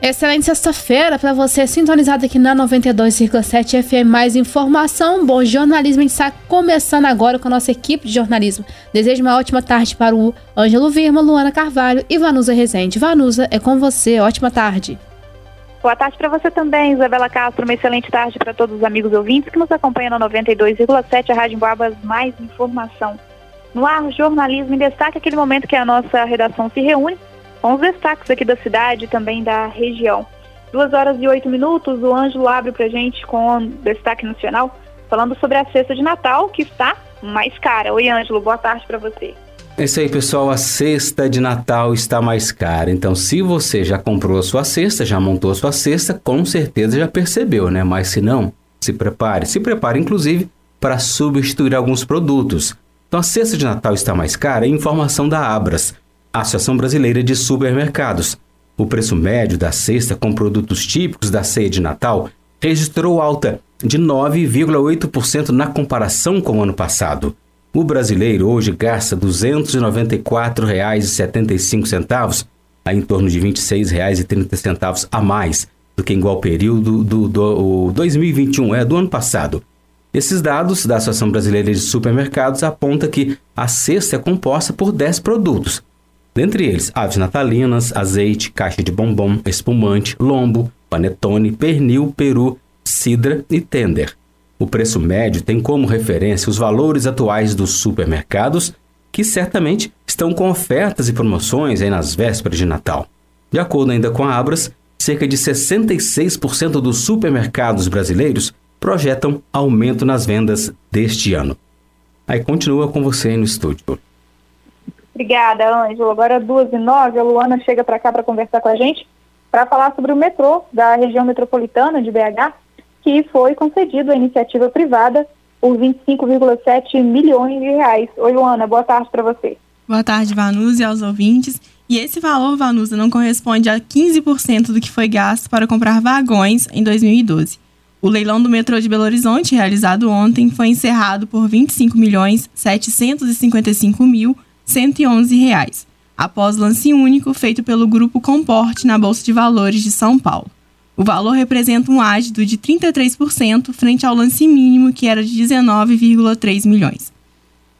Excelente sexta-feira para você sintonizado aqui na 92,7 FM. Mais informação, bom jornalismo. A gente está começando agora com a nossa equipe de jornalismo. Desejo uma ótima tarde para o Ângelo Virma, Luana Carvalho e Vanusa Rezende. Vanusa, é com você. Ótima tarde. Boa tarde para você também, Isabela Castro. Uma excelente tarde para todos os amigos ouvintes que nos acompanham na 92,7, a Rádio Boabas. Mais informação. No ar, jornalismo em destaque, aquele momento que a nossa redação se reúne com os destaques aqui da cidade e também da região. Duas horas e oito minutos, o Ângelo abre para gente com destaque nacional, falando sobre a cesta de Natal, que está mais cara. Oi, Ângelo, boa tarde para você. É isso aí, pessoal. A cesta de Natal está mais cara. Então, se você já comprou a sua cesta, já montou a sua cesta, com certeza já percebeu, né? Mas se não, se prepare. Se prepare, inclusive, para substituir alguns produtos. Então, a cesta de Natal está mais cara é informação da Abras. Associação Brasileira de Supermercados. O preço médio da cesta com produtos típicos da ceia de Natal registrou alta de 9,8% na comparação com o ano passado. O brasileiro hoje gasta R$ 294,75, a em torno de R$ 26,30 a mais do que igual período do, do, do 2021, é do ano passado. Esses dados da Associação Brasileira de Supermercados apontam que a cesta é composta por 10 produtos, Dentre eles, aves natalinas, azeite, caixa de bombom, espumante, lombo, panetone, pernil, peru, cidra e tender. O preço médio tem como referência os valores atuais dos supermercados, que certamente estão com ofertas e promoções aí nas vésperas de Natal. De acordo ainda com a Abras, cerca de 66% dos supermercados brasileiros projetam aumento nas vendas deste ano. Aí continua com você aí no estúdio. Obrigada, Ângelo. Agora, duas e nove, a Luana chega para cá para conversar com a gente para falar sobre o metrô da região metropolitana de BH, que foi concedido à iniciativa privada por 25,7 milhões de reais. Oi, Luana, boa tarde para você. Boa tarde, Vanusa e aos ouvintes. E esse valor, Vanusa, não corresponde a 15% do que foi gasto para comprar vagões em 2012. O leilão do metrô de Belo Horizonte, realizado ontem, foi encerrado por 25 milhões 755 mil 111 reais, após lance único feito pelo Grupo Comporte na Bolsa de Valores de São Paulo. O valor representa um ágito de 33% frente ao lance mínimo, que era de 19,3 milhões.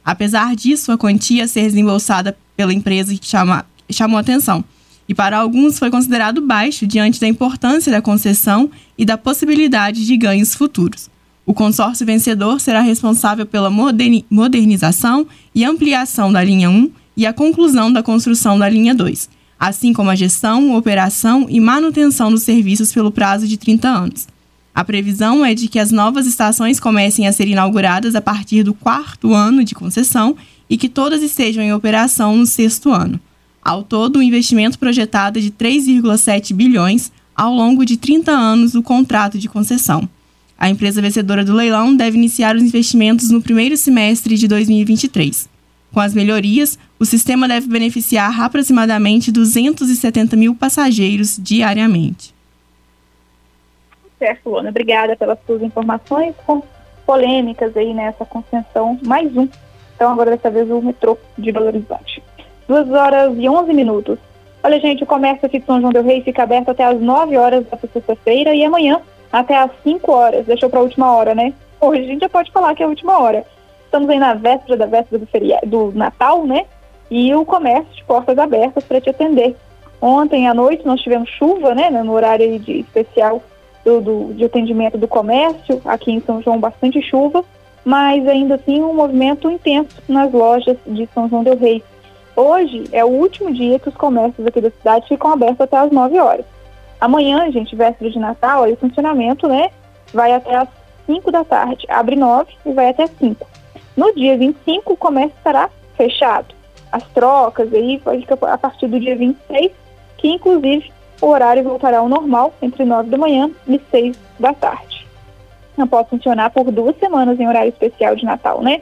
Apesar disso, a quantia a ser desembolsada pela empresa chama, chamou atenção, e para alguns foi considerado baixo diante da importância da concessão e da possibilidade de ganhos futuros. O consórcio vencedor será responsável pela modernização e ampliação da linha 1 e a conclusão da construção da linha 2, assim como a gestão, operação e manutenção dos serviços pelo prazo de 30 anos. A previsão é de que as novas estações comecem a ser inauguradas a partir do quarto ano de concessão e que todas estejam em operação no sexto ano. Ao todo, o investimento projetado é de 3,7 bilhões ao longo de 30 anos do contrato de concessão. A empresa vencedora do leilão deve iniciar os investimentos no primeiro semestre de 2023. Com as melhorias, o sistema deve beneficiar aproximadamente 270 mil passageiros diariamente. Certo, Luana. Obrigada pelas suas informações com polêmicas aí nessa concessão. Mais um. Então, agora dessa vez o metrô de Belo Horizonte. 2 horas e 11 minutos. Olha, gente, o comércio aqui de São João del Rei fica aberto até as 9 horas da sexta-feira e amanhã até às 5 horas, deixou para a última hora, né? Hoje a gente já pode falar que é a última hora. Estamos aí na véspera da véspera do, feriado, do Natal, né? E o comércio de portas abertas para te atender. Ontem à noite nós tivemos chuva, né? No horário de especial do, do, de atendimento do comércio, aqui em São João, bastante chuva, mas ainda assim um movimento intenso nas lojas de São João del Rei. Hoje é o último dia que os comércios aqui da cidade ficam abertos até as 9 horas. Amanhã, gente, véspera de Natal, aí o funcionamento, né, vai até as 5 da tarde. Abre 9 e vai até 5. No dia 25, o comércio estará fechado. As trocas aí a partir do dia 26, que inclusive o horário voltará ao normal, entre 9 da manhã e 6 da tarde. Não pode funcionar por duas semanas em horário especial de Natal, né?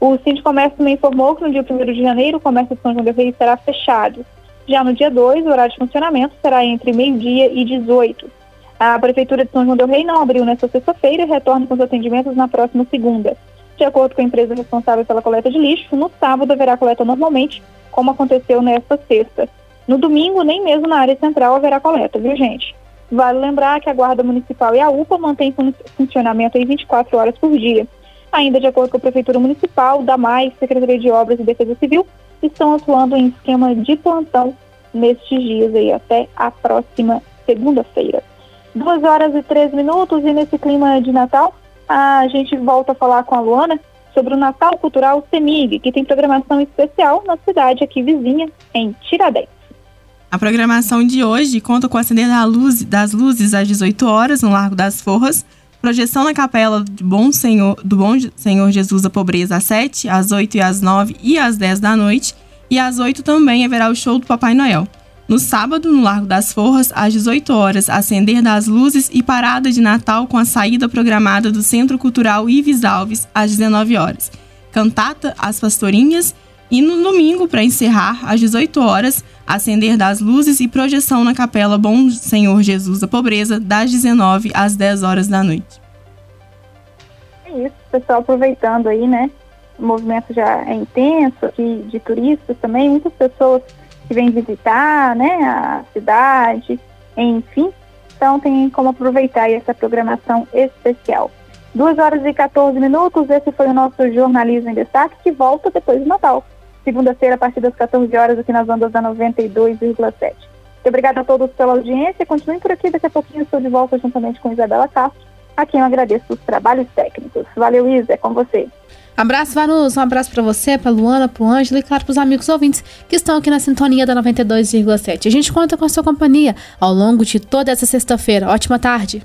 O Cindy Comércio também informou que no dia 1 de janeiro o comércio de São João del Rei estará fechado. Já no dia 2, o horário de funcionamento será entre meio-dia e 18. A Prefeitura de São João del Rei não abriu nesta sexta-feira e retorna com os atendimentos na próxima segunda. De acordo com a empresa responsável pela coleta de lixo, no sábado haverá coleta normalmente, como aconteceu nesta sexta. No domingo, nem mesmo na área central haverá coleta, viu, gente? Vale lembrar que a Guarda Municipal e a UPA mantêm funcionamento em 24 horas por dia. Ainda de acordo com a Prefeitura Municipal, da Mais, Secretaria de Obras e Defesa Civil, estão atuando em esquema de plantão nestes dias aí, até a próxima segunda-feira. Duas horas e três minutos e nesse clima de Natal, a gente volta a falar com a Luana sobre o Natal Cultural Semig, que tem programação especial na cidade aqui vizinha, em Tiradentes. A programação de hoje conta com acender da luz, das luzes às 18 horas no Largo das Forras, projeção na capela do Bom Senhor, do Bom Senhor Jesus da Pobreza às 7, às 8 e às 9 e às 10 da noite, e às 8 também haverá o show do Papai Noel. No sábado, no Largo das Forras, às 18 horas, acender das luzes e parada de Natal com a saída programada do Centro Cultural Ives Alves, às 19 horas. Cantata As Pastorinhas e no domingo, para encerrar, às 18 horas, acender das luzes e projeção na Capela Bom Senhor Jesus da Pobreza, das 19 às 10 horas da noite. É isso, pessoal aproveitando aí, né? O movimento já é intenso aqui de turistas também, muitas pessoas que vem visitar né, a cidade, enfim. Então tem como aproveitar essa programação especial. 2 horas e 14 minutos, esse foi o nosso Jornalismo em Destaque, que volta depois do Natal. Segunda-feira, a partir das 14 horas, aqui nas ondas da 92,7. Muito obrigada a todos pela audiência. Continuem por aqui, daqui a pouquinho estou de volta juntamente com Isabela Castro, a quem eu agradeço os trabalhos técnicos. Valeu, Isa, é com você. Abraço, Vanus. Um abraço para você, para Luana, para o Ângelo e, claro, para os amigos ouvintes que estão aqui na sintonia da 92,7. A gente conta com a sua companhia ao longo de toda essa sexta-feira. Ótima tarde.